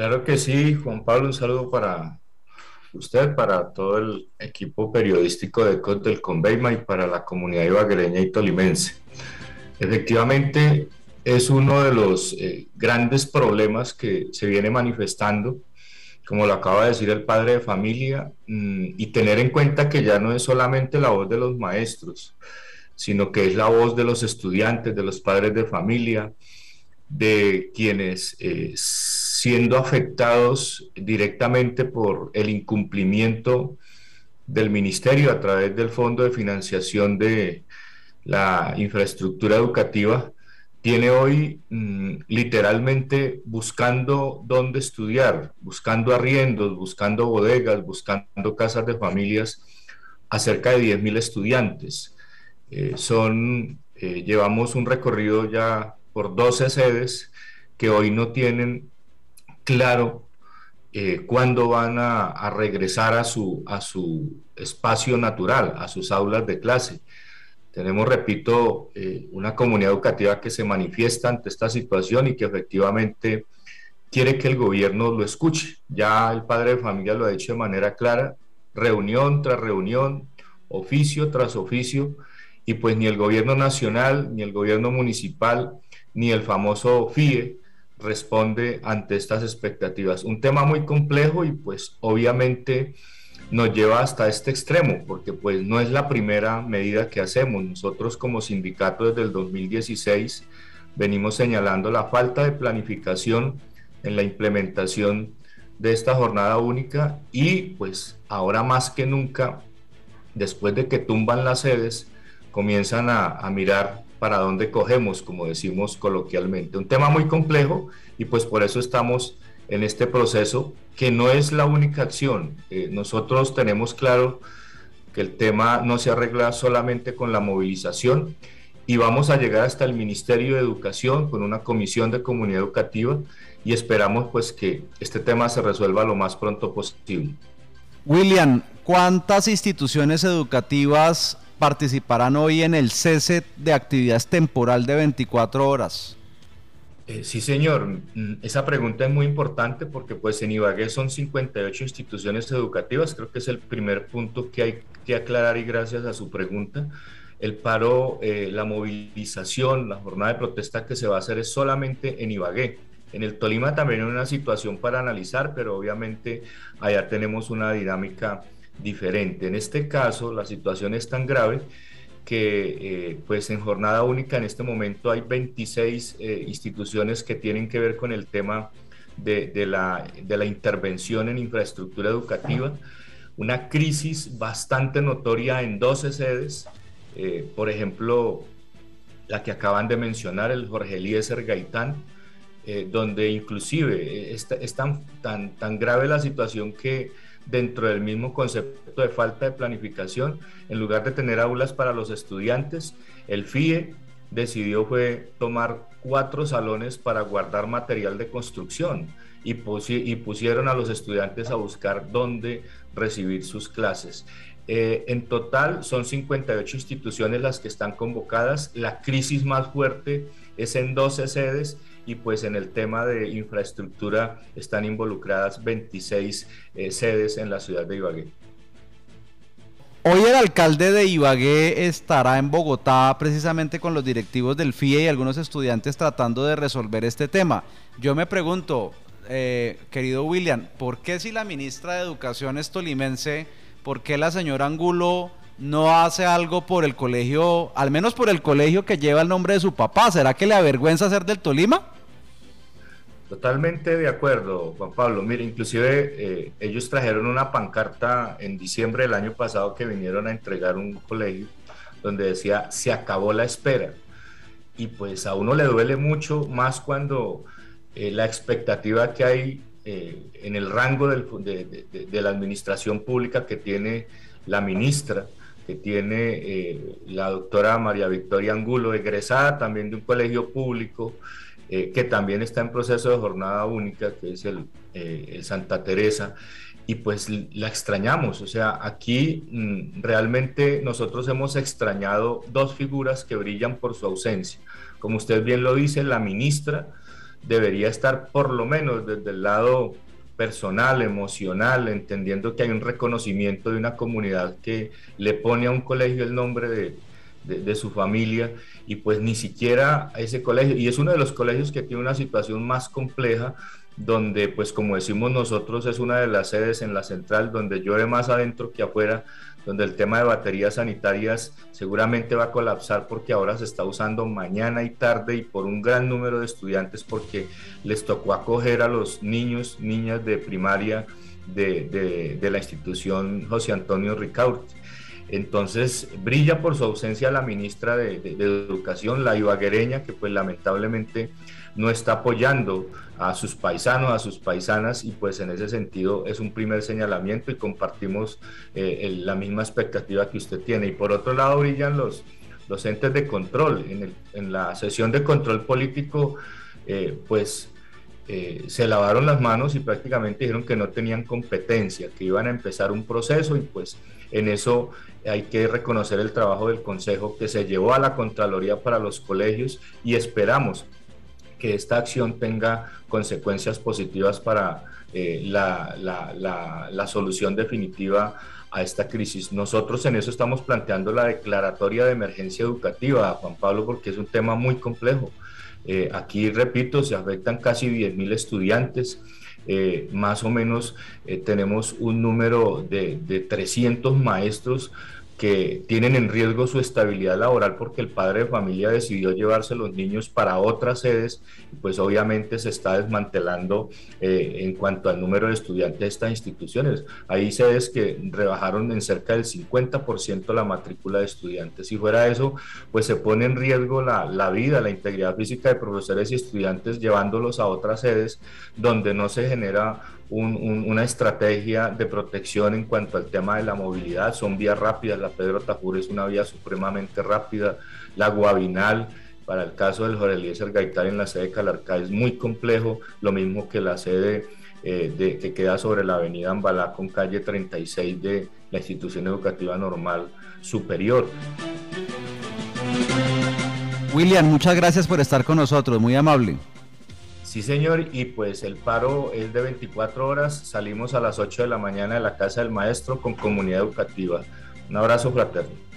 Claro que sí, Juan Pablo, un saludo para usted, para todo el equipo periodístico de COT del Conveima y para la comunidad ibaguereña y tolimense. Efectivamente, es uno de los eh, grandes problemas que se viene manifestando, como lo acaba de decir el padre de familia, mm, y tener en cuenta que ya no es solamente la voz de los maestros, sino que es la voz de los estudiantes, de los padres de familia, de quienes eh, siendo afectados directamente por el incumplimiento del ministerio a través del Fondo de Financiación de la Infraestructura Educativa, tiene hoy mm, literalmente buscando dónde estudiar, buscando arriendos, buscando bodegas, buscando casas de familias a cerca de 10.000 estudiantes. Eh, son, eh, llevamos un recorrido ya por 12 sedes que hoy no tienen claro eh, cuándo van a, regresar a su, a su espacio natural, a sus aulas de clase. Tenemos, repito, eh, una comunidad educativa que se manifiesta ante esta situación y que efectivamente quiere que el gobierno lo escuche. Ya el padre de familia lo ha dicho de manera clara, reunión tras reunión, oficio tras oficio, y pues ni el gobierno nacional, ni el gobierno municipal, ni el famoso FIE responde ante estas expectativas. Un tema muy complejo y pues obviamente nos lleva hasta este extremo, porque pues no es la primera medida que hacemos. Nosotros como sindicato desde el 2016 venimos señalando la falta de planificación en la implementación de esta jornada única y pues ahora más que nunca, después de que tumban las sedes, comienzan a, a mirar para dónde cogemos, como decimos coloquialmente. Un tema muy complejo y pues por eso estamos en este proceso que no es la única acción. Eh, nosotros tenemos claro que el tema no se arregla solamente con la movilización y vamos a llegar hasta el Ministerio de Educación con una comisión de comunidad educativa y esperamos pues que este tema se resuelva lo más pronto posible. William, ¿cuántas instituciones educativas participarán hoy en el cese de actividades temporal de 24 horas? Eh, sí, señor. Mm, esa pregunta es muy importante porque pues en Ibagué son 58 instituciones educativas. Creo que es el primer punto que hay que aclarar y gracias a su pregunta. El paro, eh, la movilización, la jornada de protesta que se va a hacer es solamente en Ibagué. En el Tolima también hay una situación para analizar, pero obviamente allá tenemos una dinámica diferente. En este caso, la situación es tan grave que eh, pues en jornada única en este momento hay 26 eh, instituciones que tienen que ver con el tema de, la, de, la, intervención en infraestructura educativa, una crisis bastante notoria en 12 sedes, eh, por ejemplo, la que acaban de mencionar, el Jorge Eliezer Gaitán, donde inclusive es, es tan, tan, tan grave la situación que dentro del mismo concepto de falta de planificación. En lugar de tener aulas para los estudiantes, el FIE decidió fue tomar cuatro salones para guardar material de construcción y, pusieron a los estudiantes a buscar dónde recibir sus clases. Eh, en total son 58 instituciones las que están convocadas. La crisis más fuerte es en 12 sedes y pues en el tema de infraestructura están involucradas 26 eh, sedes en la ciudad de Ibagué. Hoy el alcalde de Ibagué estará en Bogotá precisamente con los directivos del FIE y algunos estudiantes tratando de resolver este tema. Yo me pregunto, eh, querido William, ¿por qué si la ministra de Educación es tolimense, por qué la señora Angulo no hace algo por el colegio, al menos por el colegio que lleva el nombre de su papá? ¿Será que le avergüenza ser del Tolima? Totalmente de acuerdo, Juan Pablo. Mire, inclusive eh, ellos trajeron una pancarta en diciembre del año pasado que vinieron a entregar un colegio donde decía, se acabó la espera. Y pues a uno le duele mucho más cuando eh, la expectativa que hay eh, en el rango de, de, la administración pública que tiene la ministra, tiene la doctora María Victoria Angulo, egresada también de un colegio público, eh, que también está en proceso de jornada única, que es el, eh, Santa Teresa, y pues la extrañamos. O sea, aquí mm, realmente nosotros hemos extrañado dos figuras que brillan por su ausencia. Como usted bien lo dice, la ministra debería estar por lo menos desde el lado personal, emocional, entendiendo que hay un reconocimiento de una comunidad que le pone a un colegio el nombre de, de, su familia y pues ni siquiera ese colegio, y es uno de los colegios que tiene una situación más compleja, donde pues como decimos nosotros es una de las sedes en la central donde llueve más adentro que afuera, donde el tema de baterías sanitarias seguramente va a colapsar porque ahora se está usando mañana y tarde y por un gran número de estudiantes porque les tocó acoger a los niños, niñas de primaria de, de la institución José Antonio Ricaurte. Entonces brilla por su ausencia la ministra de, Educación, la ibaguereña, que pues lamentablemente no está apoyando a sus paisanos, a sus paisanas, y pues en ese sentido es un primer señalamiento y compartimos eh, la misma expectativa que usted tiene. Y por otro lado brillan los, los entes de control. En, la sesión de control político, eh, pues eh, se lavaron las manos y prácticamente dijeron que no tenían competencia, que iban a empezar un proceso y pues en eso hay que reconocer el trabajo del Consejo que se llevó a la Contraloría para los colegios y esperamos que esta acción tenga consecuencias positivas para eh, la, solución definitiva a esta crisis. Nosotros en eso estamos planteando la declaratoria de emergencia educativa, Juan Pablo, porque es un tema muy complejo. Eh, aquí, repito, se afectan casi 10.000 estudiantes. Eh, más o menos eh, tenemos un número de, de 300 maestros que tienen en riesgo su estabilidad laboral porque el padre de familia decidió llevarse los niños para otras sedes pues obviamente se está desmantelando eh, en cuanto al número de estudiantes de estas instituciones. Hay sedes que rebajaron en cerca del 50% la matrícula de estudiantes. Si fuera eso, pues se pone en riesgo la, la vida, la integridad física de profesores y estudiantes llevándolos a otras sedes donde no se genera una estrategia de protección en cuanto al tema de la movilidad. Son vías rápidas, la Pedro Tajur es una vía supremamente rápida, la Guabinal, para el caso del Jorge Eliezer Gaitar en la sede de Calarcá es muy complejo, lo mismo que la sede eh, que queda sobre la avenida Ambalá con calle 36 de la institución educativa normal superior. William, muchas gracias por estar con nosotros, muy amable. Sí, señor, y pues el paro es de 24 horas, salimos a las 8 de la mañana de la casa del maestro con comunidad educativa. Un abrazo fraterno.